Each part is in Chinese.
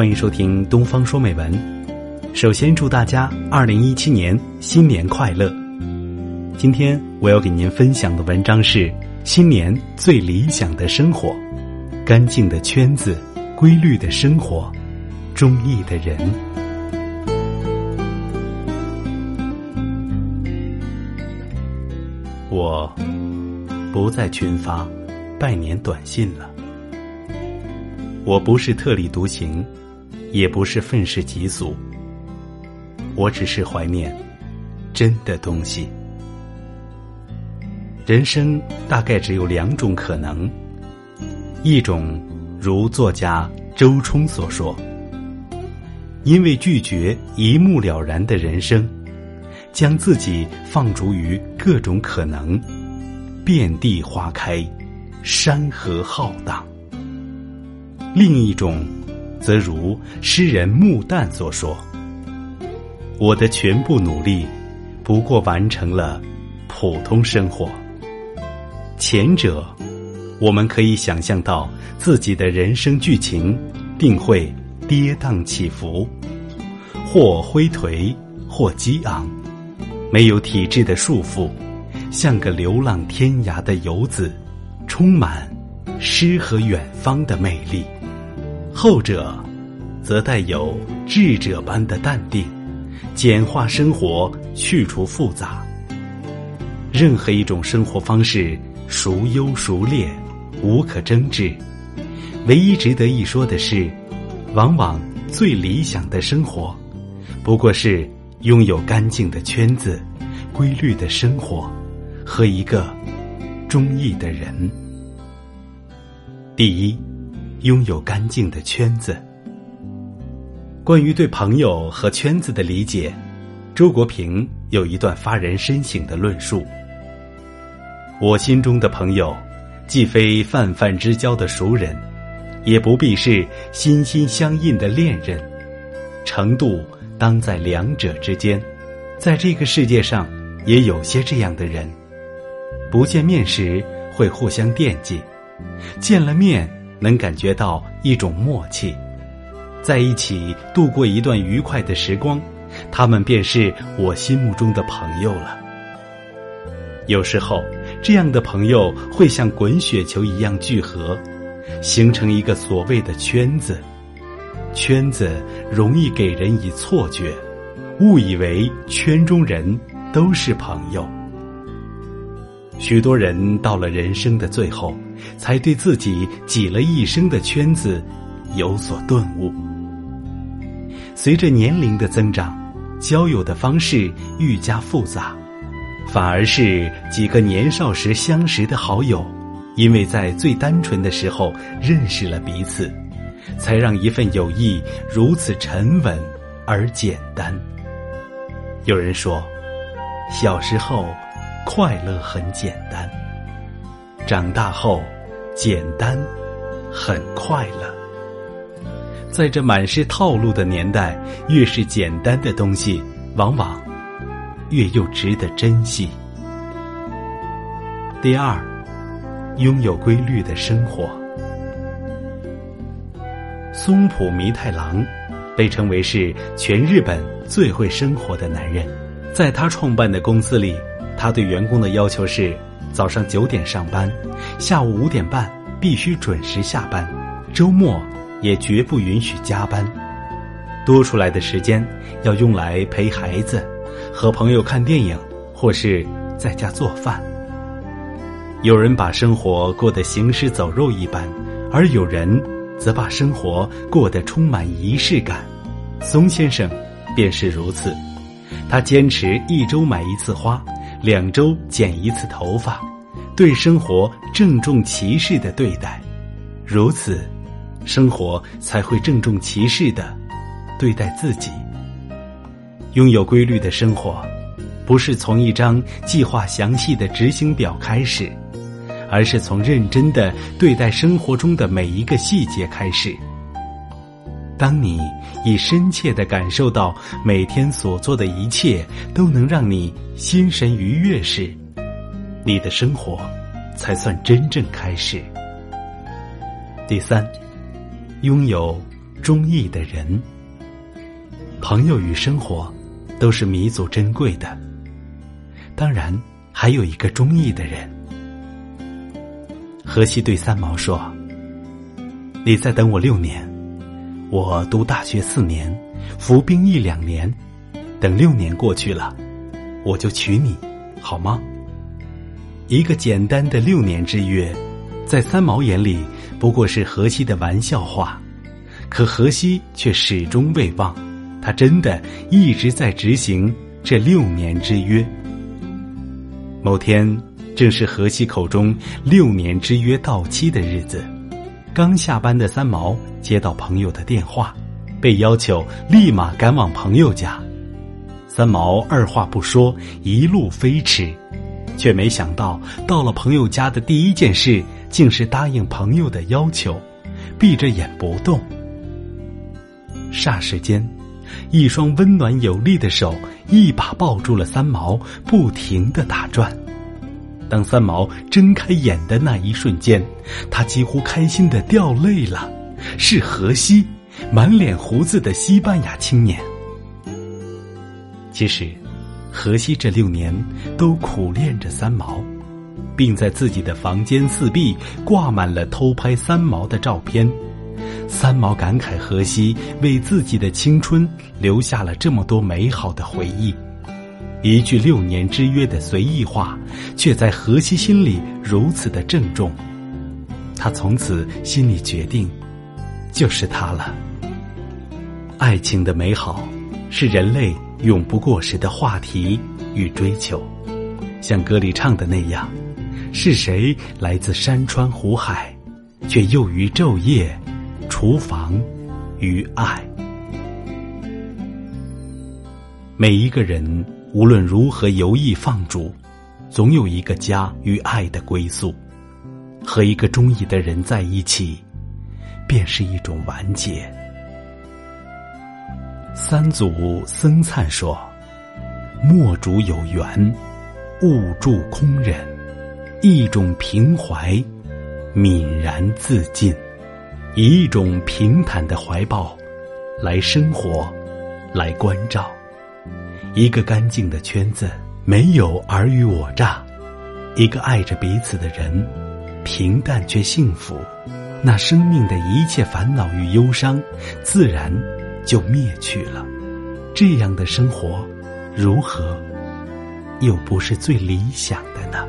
欢迎收听《东方说美文》。首先祝大家二零一七年新年快乐。今天我要给您分享的文章是新年最理想的生活：干净的圈子，规律的生活，中意的人。我不再群发拜年短信了。我不是特立独行，也不是愤世嫉俗。我只是怀念真的东西。人生大概只有两种可能，一种如作家周冲所说：“因为拒绝一目了然的人生，将自己放逐于各种可能，遍地花开，山河浩荡。”另一种，则如诗人穆旦所说：“我的全部努力，不过完成了普通生活。”前者，我们可以想象到自己的人生剧情定会跌宕起伏，或灰颓，或激昂，没有体制的束缚，像个流浪天涯的游子，充满诗和远方的魅力。后者，则带有智者般的淡定，简化生活，去除复杂。任何一种生活方式。孰优孰劣，无可争执。唯一值得一说的是，往往最理想的生活，不过是拥有干净的圈子、规律的生活和一个中意的人。第一，拥有干净的圈子。关于对朋友和圈子的理解，周国平有一段发人深省的论述。我心中的朋友，既非泛泛之交的熟人，也不必是心心相印的恋人，程度当在两者之间。在这个世界上，也有些这样的人，不见面时会互相惦记，见了面能感觉到一种默契，在一起度过一段愉快的时光，他们便是我心目中的朋友了。有时候。这样的朋友会像滚雪球一样聚合，形成一个所谓的圈子。圈子容易给人以错觉，误以为圈中人都是朋友。许多人到了人生的最后，才对自己挤了一生的圈子有所顿悟。随着年龄的增长，交友的方式愈加复杂。反而是几个年少时相识的好友，因为在最单纯的时候认识了彼此，才让一份友谊如此沉稳而简单。有人说，小时候快乐很简单，长大后简单很快乐。在这满是套路的年代，越是简单的东西，往往。越又值得珍惜。第二，拥有规律的生活。松浦弥太郎被称为是全日本最会生活的男人。在他创办的公司里，他对员工的要求是：早上九点上班，下午五点半必须准时下班，周末也绝不允许加班。多出来的时间要用来陪孩子。和朋友看电影，或是在家做饭。有人把生活过得行尸走肉一般，而有人则把生活过得充满仪式感。松先生便是如此，他坚持一周买一次花，两周剪一次头发，对生活郑重其事的对待，如此，生活才会郑重其事的对待自己。拥有规律的生活，不是从一张计划详细的执行表开始，而是从认真的对待生活中的每一个细节开始。当你已深切的感受到每天所做的一切都能让你心神愉悦时，你的生活才算真正开始。第三，拥有中意的人。朋友与生活，都是弥足珍贵的。当然，还有一个中意的人。荷西对三毛说：“你再等我六年，我读大学四年，服兵役两年，等六年过去了，我就娶你，好吗？”一个简单的六年之约，在三毛眼里不过是荷西的玩笑话，可荷西却始终未忘，他真的一直在执行这六年之约。某天，正是荷西口中六年之约到期的日子，刚下班的三毛接到朋友的电话，被要求立马赶往朋友家。三毛二话不说，一路飞驰。却没想到，到了朋友家的第一件事，竟是答应朋友的要求，闭着眼不动。霎时间，一双温暖有力的手一把抱住了三毛，不停的打转。当三毛睁开眼的那一瞬间，他几乎开心的掉泪了。是荷西，满脸胡子的西班牙青年。其实。荷西这六年都苦练着三毛，并在自己的房间四壁挂满了偷拍三毛的照片。三毛感慨荷西为自己的青春留下了这么多美好的回忆。一句六年之约的随意话，却在荷西心里如此的郑重。他从此心里决定，就是他了。爱情的美好，是人类。永不过时的话题与追求，像歌里唱的那样，是谁来自山川湖海，却又于昼夜，厨房与爱。每一个人无论如何游弋放逐，总有一个家与爱的归宿。和一个中意的人在一起，便是一种完结。三祖僧璨说：“莫主有缘，勿助空忍，一种平怀，泯然自尽，以一种平坦的怀抱来生活，来关照。一个干净的圈子，没有尔虞我诈；一个爱着彼此的人，平淡却幸福。那生命的一切烦恼与忧伤，自然。”就灭去了，这样的生活，如何，又不是最理想的呢？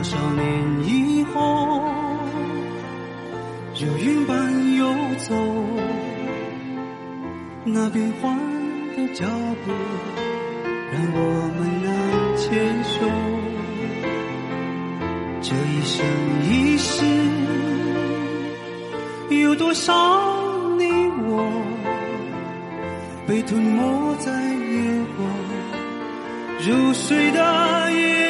多少年以后，如云般游走，那变幻的脚步让我们难牵手。这一生一世，有多少你我被吞没在烟火如水的夜。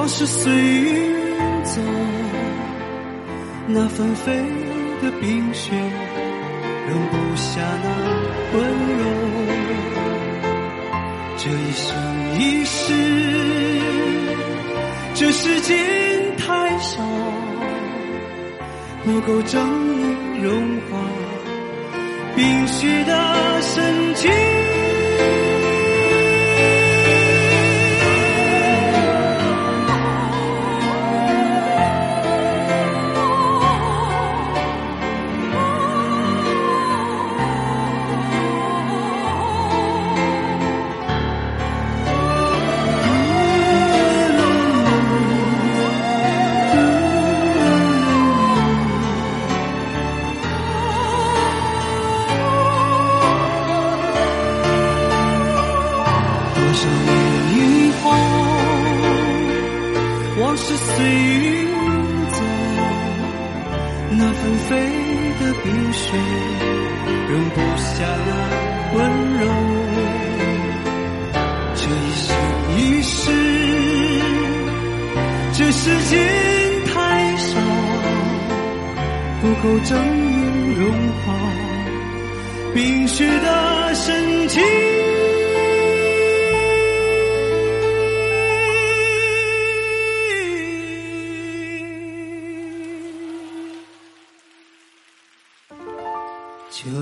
往事随云走，那纷飞的冰雪，容不下那温柔。这一生一世，这时间太少，不够证明融化冰雪的深情。往事随云走那纷飞的冰雪容不下的温柔。这一生一世这时间太少不够证明融化冰雪的深